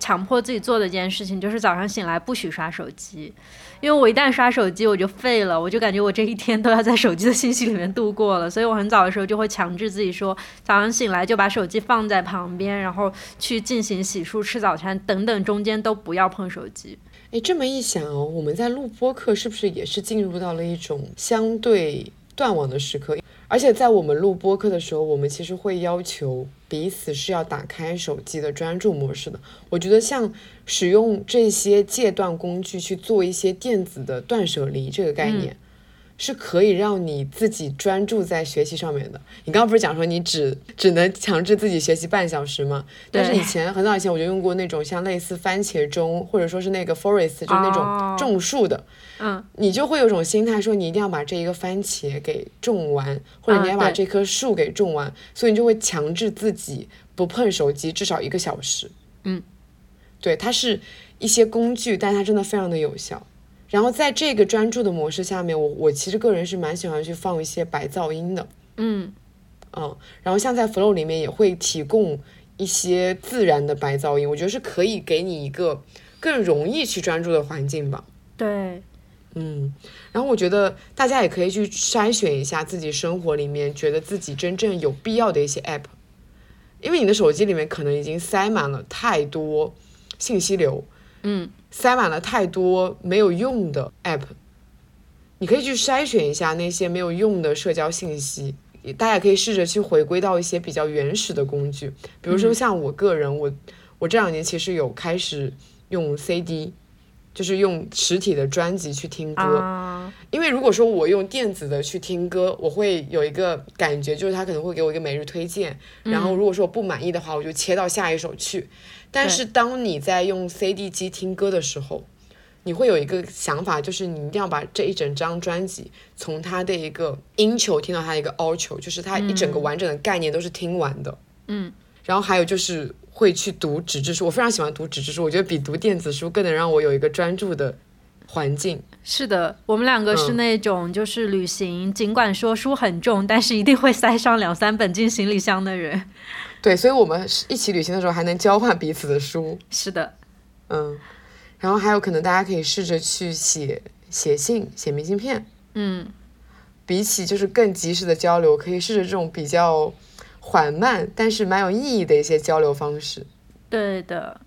强迫自己做的一件事情就是早上醒来不许刷手机，因为我一旦刷手机我就废了，我就感觉我这一天都要在手机的信息里面度过了，所以我很早的时候就会强制自己说，早上醒来就把手机放在旁边，然后去进行洗漱、吃早餐等等，中间都不要碰手机。哎，这么一想，我们在录播课是不是也是进入到了一种相对断网的时刻？而且在我们录播客的时候，我们其实会要求彼此是要打开手机的专注模式的。我觉得像使用这些戒断工具去做一些电子的断舍离这个概念。是可以让你自己专注在学习上面的。你刚刚不是讲说你只只能强制自己学习半小时吗？但是以前很早以前我就用过那种像类似番茄钟，或者说是那个 Forest，就那种种树的。嗯。你就会有种心态说你一定要把这一个番茄给种完，或者你要把这棵树给种完，所以你就会强制自己不碰手机至少一个小时。嗯。对，它是一些工具，但它真的非常的有效。然后在这个专注的模式下面，我我其实个人是蛮喜欢去放一些白噪音的，嗯，嗯，然后像在 Flow 里面也会提供一些自然的白噪音，我觉得是可以给你一个更容易去专注的环境吧。对，嗯，然后我觉得大家也可以去筛选一下自己生活里面觉得自己真正有必要的一些 App，因为你的手机里面可能已经塞满了太多信息流，嗯。塞满了太多没有用的 app，你可以去筛选一下那些没有用的社交信息。大家可以试着去回归到一些比较原始的工具，比如说像我个人，我我这两年其实有开始用 CD，就是用实体的专辑去听歌。因为如果说我用电子的去听歌，我会有一个感觉，就是它可能会给我一个每日推荐，然后如果说我不满意的话，我就切到下一首去。但是当你在用 CD 机听歌的时候，你会有一个想法，就是你一定要把这一整张专辑从它的一个音球听到它的一个 out 球，就是它一整个完整的概念都是听完的。嗯。然后还有就是会去读纸质书，我非常喜欢读纸质书，我觉得比读电子书更能让我有一个专注的环境。是的，我们两个是嗯那种就是旅行，尽管说书很重，但是一定会塞上两三本进行李箱的人。对，所以我们是一起旅行的时候还能交换彼此的书。是的，嗯，然后还有可能大家可以试着去写写信、写明信片，嗯，比起就是更及时的交流，可以试着这种比较缓慢但是蛮有意义的一些交流方式。对的。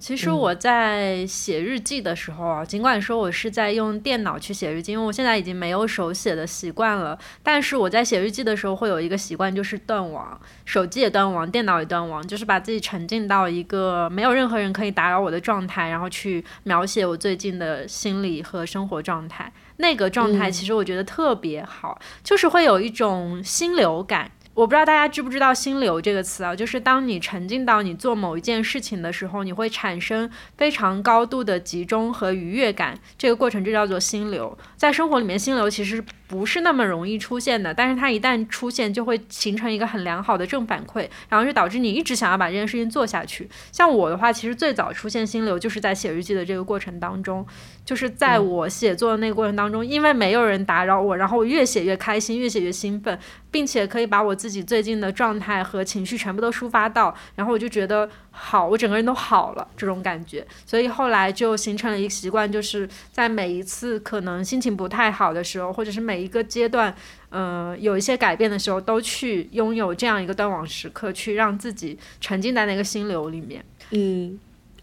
其实嗯我在写日记的时候啊，尽管说我是在用电脑去写日记，因为我现在已经没有手写的习惯了，但是我在写日记的时候会有一个习惯，就是断网，手机也断网，电脑也断网，就是把自己沉浸到一个没有任何人可以打扰我的状态，然后去描写我最近的心理和生活状态。那个状态嗯其实我觉得特别好，就是会有一种心流感。我不知道大家知不知道“心流”这个词啊，就是当你沉浸到你做某一件事情的时候，你会产生非常高度的集中和愉悦感，这个过程就叫做心流。在生活里面，心流其实不是那么容易出现的，但是它一旦出现，就会形成一个很良好的正反馈，然后就导致你一直想要把这件事情做下去。像我的话，其实最早出现心流就是在写日记的这个过程当中，就是在我写作的那个过程当中，因为没有人打扰我，然后我越写越开心，越写越兴奋，并且可以把我自己最近的状态和情绪全部都抒发到，然后我就觉得好，我整个人都好了这种感觉。所以后来就形成了一个习惯，就是在每一次可能心情不太好的时候，或者是每一个阶段，嗯、有一些改变的时候，都去拥有这样一个断网时刻，去让自己沉浸在那个心流里面。嗯，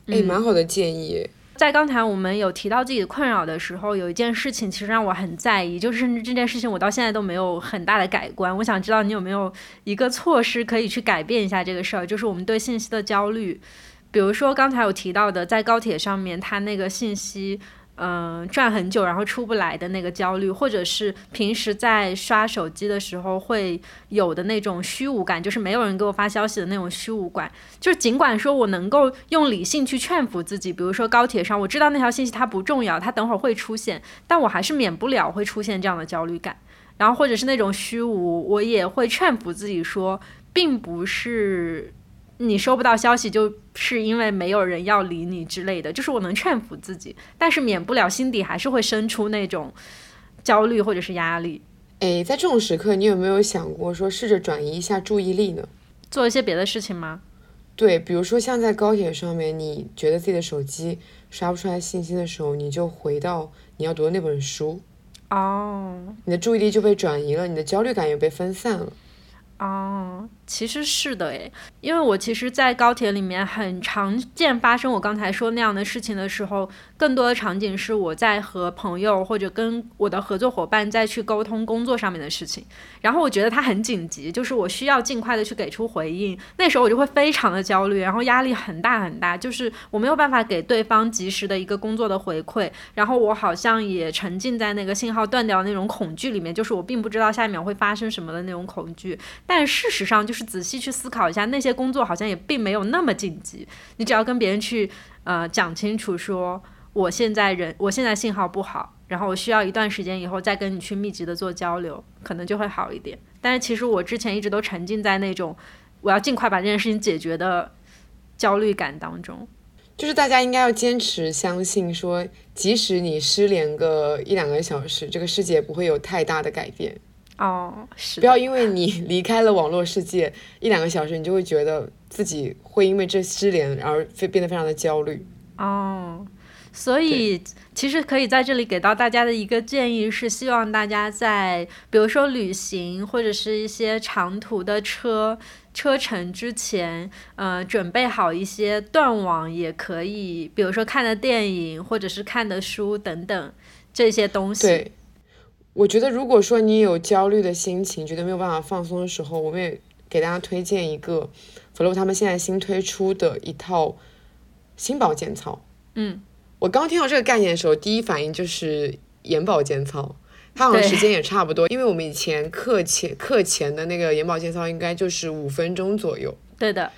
哎，蛮好的建议。在刚才我们有提到自己的困扰的时候，有一件事情其实让我很在意，就是甚至这件事情我到现在都没有很大的改观。我想知道你有没有一个措施可以去改变一下这个事儿，就是我们对信息的焦虑。比如说刚才有提到的，在高铁上面，它那个信息。嗯，转很久然后出不来的那个焦虑，或者是平时在刷手机的时候会有的那种虚无感，就是没有人给我发消息的那种虚无感。就是尽管说我能够用理性去劝服自己，比如说高铁上，我知道那条信息它不重要，它等会儿会出现，但我还是免不了会出现这样的焦虑感。然后或者是那种虚无，我也会劝服自己说，并不是你收不到消息就是因为没有人要理你之类的，就是我能劝服自己，但是免不了心底还是会生出那种焦虑或者是压力。哎，在这种时刻，你有没有想过说试着转移一下注意力呢？做一些别的事情吗？对，比如说像在高铁上面，你觉得自己的手机刷不出来信息的时候，你就回到你要读的那本书，哦你的注意力就被转移了，你的焦虑感也被分散了。哦，其实是的诶，因为我其实，在高铁里面很常见发生我刚才说那样的事情的时候，更多的场景是我在和朋友或者跟我的合作伙伴再去沟通工作上面的事情，然后我觉得它很紧急，就是我需要尽快的去给出回应，那时候我就会非常的焦虑，然后压力很大很大，就是我没有办法给对方及时的一个工作的回馈，然后我好像也沉浸在那个信号断掉那种恐惧里面，就是我并不知道下一秒会发生什么的那种恐惧。但事实上，就是仔细去思考一下，那些工作好像也并没有那么紧急。你只要跟别人去呃讲清楚说，我现在人我现在信号不好，然后我需要一段时间以后再跟你去密集的做交流，可能就会好一点。但是其实我之前一直都沉浸在那种我要尽快把这件事情解决的焦虑感当中。就是大家应该要坚持相信说，即使你失联个一两个小时，这个世界不会有太大的改变。哦，是不要因为你离开了网络世界一两个小时，你就会觉得自己会因为这失联而非变得非常的焦虑。哦，所以其实可以在这里给到大家的一个建议是，希望大家在比如说旅行或者是一些长途的车车程之前，呃，准备好一些断网也可以，比如说看的电影或者是看的书等等这些东西。对，我觉得如果说你有焦虑的心情，觉得没有办法放松的时候，我们也给大家推荐一个 Flow 他们现在新推出的一套新保健操。嗯，我刚听到这个概念的时候，第一反应就是眼保健操。它好像时间也差不多，因为我们以前课前课前的那个眼保健操应该就是五分钟左右，对的，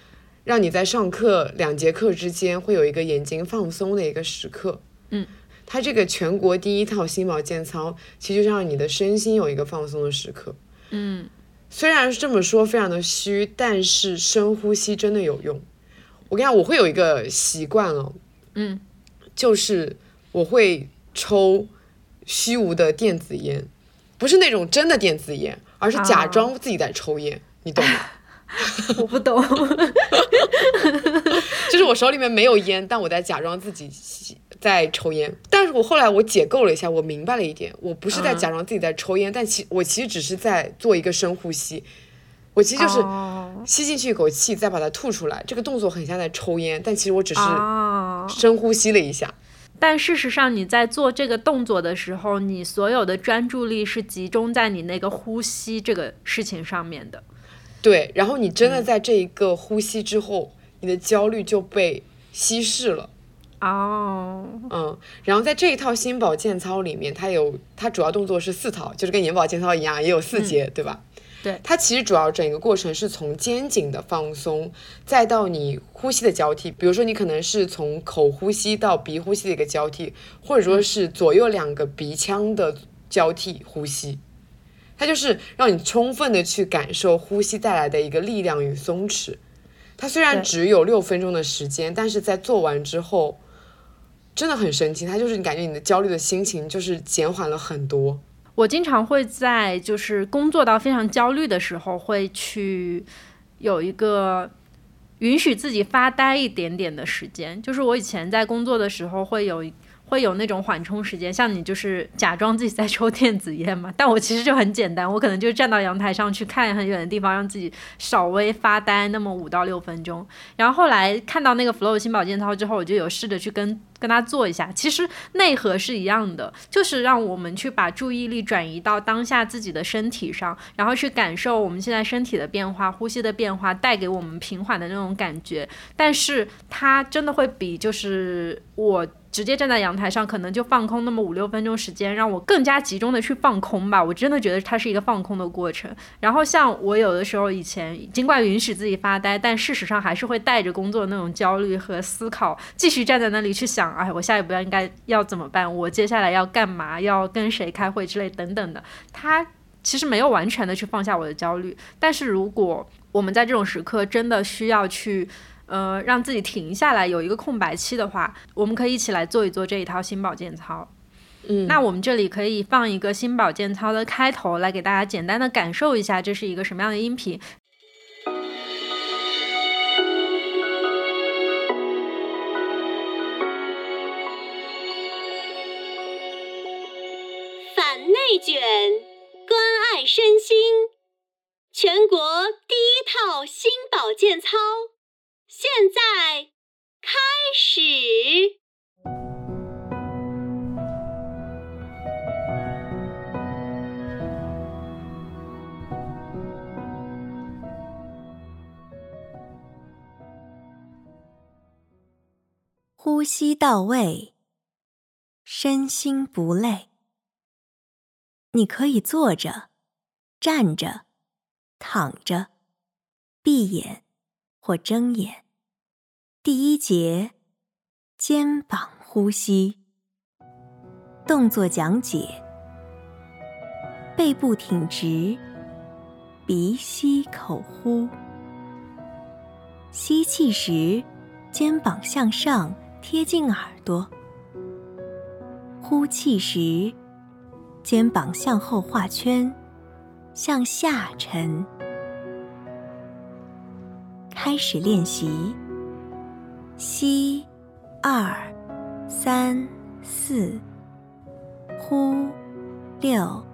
让你在上课两节课之间会有一个眼睛放松的一个时刻。嗯，它这个全国第一套心保健操，其实就是让你的身心有一个放松的时刻。嗯，虽然是这么说非常的虚，但是深呼吸真的有用。我跟你讲，我会有一个习惯哦，嗯，就是我会抽虚无的电子烟，不是那种真的电子烟，而是假装自己在抽烟，你懂吗？我不懂。就是我手里面没有烟，但我在假装自己在抽烟。但是我后来我解构了一下，我明白了一点，我不是在假装自己在抽烟，但其我其实只是在做一个深呼吸。我其实就是吸进去一口气，再把它吐出来。这个动作很像在抽烟，但其实我只是深呼吸了一下。但事实上，你在做这个动作的时候，你所有的专注力是集中在你那个呼吸这个事情上面的。对，然后你真的在这一个呼吸之后，你的焦虑就被稀释了。哦，嗯，然后在这一套新保健操里面，它有它主要动作是四套，就是跟眼保健操一样，也有四节，对吧？对，它其实主要整个过程是从肩颈的放松，再到你呼吸的交替。比如说，你可能是从口呼吸到鼻呼吸的一个交替，或者说是左右两个鼻腔的交替呼吸。它就是让你充分的去感受呼吸带来的一个力量与松弛。它虽然只有六分钟的时间，但是在做完之后，真的很神奇。它就是你感觉你的焦虑的心情就是减缓了很多。我经常会在就是工作到非常焦虑的时候，会去有一个允许自己发呆一点点的时间。就是我以前在工作的时候会有。会有那种缓冲时间，像你就是假装自己在抽电子烟嘛，但我其实就很简单，我可能就站到阳台上去看很远的地方，让自己稍微发呆那么五到六分钟。然后后来看到那个 Flow 新保健操之后，我就有试着去跟跟他做一下，其实内核是一样的，就是让我们去把注意力转移到当下自己的身体上，然后去感受我们现在身体的变化、呼吸的变化带给我们平缓的那种感觉。但是它真的会比就是我。直接站在阳台上，可能就放空那么五六分钟时间，让我更加集中的去放空吧。我真的觉得它是一个放空的过程。然后像我有的时候以前，尽管允许自己发呆，但事实上还是会带着工作那种焦虑和思考，继续站在那里去想，哎，我下一步要应该要怎么办？我接下来要干嘛？要跟谁开会之类等等的。他其实没有完全的去放下我的焦虑，但是如果我们在这种时刻真的需要去。呃，让自己停下来，有一个空白期的话，我们可以一起来做一做这一套新保健操。嗯，那我们这里可以放一个新保健操的开头，来给大家简单的感受一下这是一个什么样的音频。反内卷，关爱身心，全国第一套新保健操。现在开始。呼吸到位，身心不累。你可以坐着、站着、躺着、闭眼或睁眼。第一节，肩膀呼吸动作讲解：背部挺直，鼻吸口呼。吸气时，肩膀向上贴近耳朵；呼气时，肩膀向后画圈，向下沉。开始练习。吸，二，三，四，呼，六，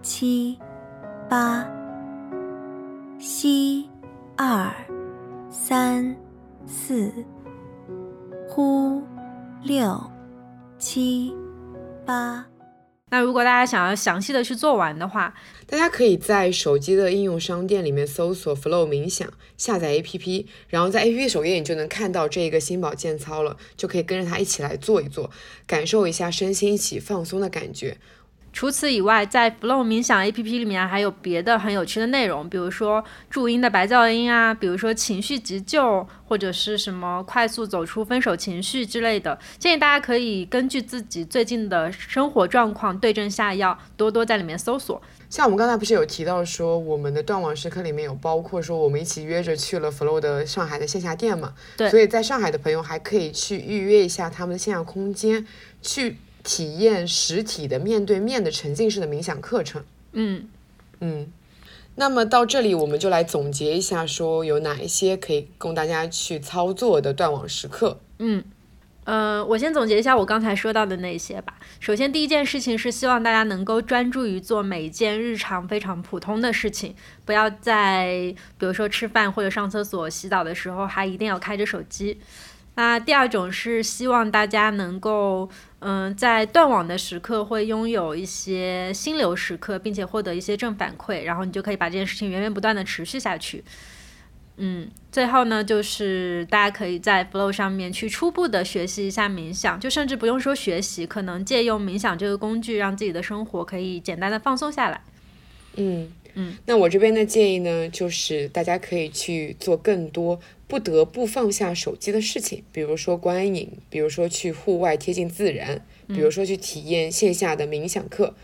七，八。吸，二，三，四，呼，六，七，八。那如果大家想要详细的去做完的话，大家可以在手机的应用商店里面搜索 Flow 冥想，下载 APP，然后在 APP 首页你就能看到这个心保健操了，就可以跟着它一起来做一做，感受一下身心一起放松的感觉。除此以外，在 Flow 冥想 APP 里面还有别的很有趣的内容，比如说注音的白噪音啊，比如说情绪急救，或者是什么快速走出分手情绪之类的。建议大家可以根据自己最近的生活状况对症下药，多多在里面搜索。像我们刚才不是有提到说，我们的断网时刻里面有包括说我们一起约着去了 Flow 的上海的线下店嘛？对。所以在上海的朋友还可以去预约一下他们的线下空间，去。体验实体的面对面的沉浸式的冥想课程。嗯嗯，那么到这里我们就来总结一下，说有哪一些可以供大家去操作的断网时刻。嗯。呃，我先总结一下我刚才说到的那些吧。首先，第一件事情是希望大家能够专注于做每一件日常非常普通的事情，不要在比如说吃饭或者上厕所、洗澡的时候还一定要开着手机。那第二种是希望大家能够，嗯，在断网的时刻会拥有一些心流时刻，并且获得一些正反馈，然后你就可以把这件事情源源不断的持续下去。嗯，最后呢，就是大家可以在 Flow 上面去初步的学习一下冥想，就甚至不用说学习，可能借用冥想这个工具，让自己的生活可以简单的放松下来。嗯嗯，那我这边的建议呢，就是大家可以去做更多不得不放下手机的事情，比如说观影，比如说去户外贴近自然，比如说去体验线下的冥想课。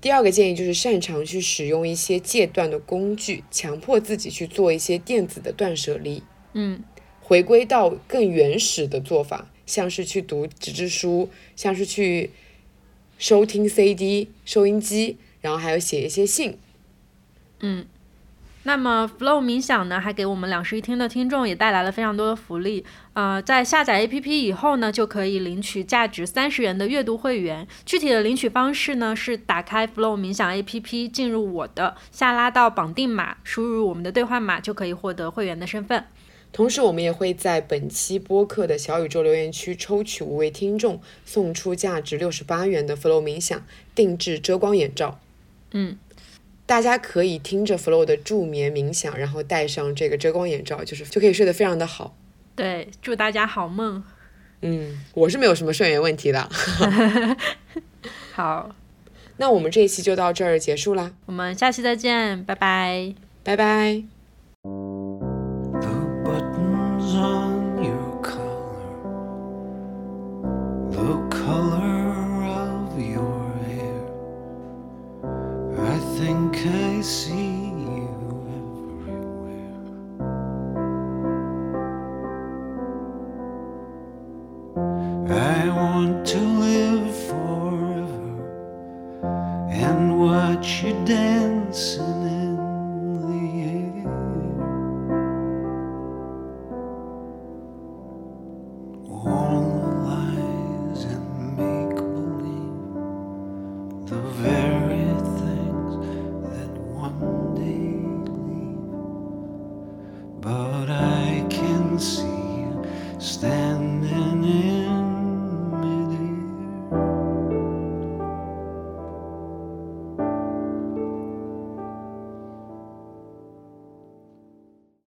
第二个建议就是擅长去使用一些戒断的工具，强迫自己去做一些电子的断舍离。嗯，回归到更原始的做法，像是去读纸质书，像是去收听 CD 收音机，然后还有写一些信。嗯。那么，Flow 冥想呢，还给我们两室一厅的听众也带来了非常多的福利。呃，在下载 APP 以后呢，就可以领取价值三十元的阅读会员。具体的领取方式呢，是打开 Flow 冥想 APP，进入我的下拉到绑定码，输入我们的兑换码，就可以获得会员的身份。同时，我们也会在本期播客的小宇宙留言区抽取五位听众，送出价值六十八元的 Flow 冥想定制遮光眼罩。嗯。大家可以听着 Flow 的助眠冥想，然后戴上这个遮光眼罩，就是就可以睡得非常的好。对，祝大家好梦。嗯，我是没有什么睡眠问题的。好，那我们这一期就到这儿结束啦，我们下期再见，拜拜，拜拜。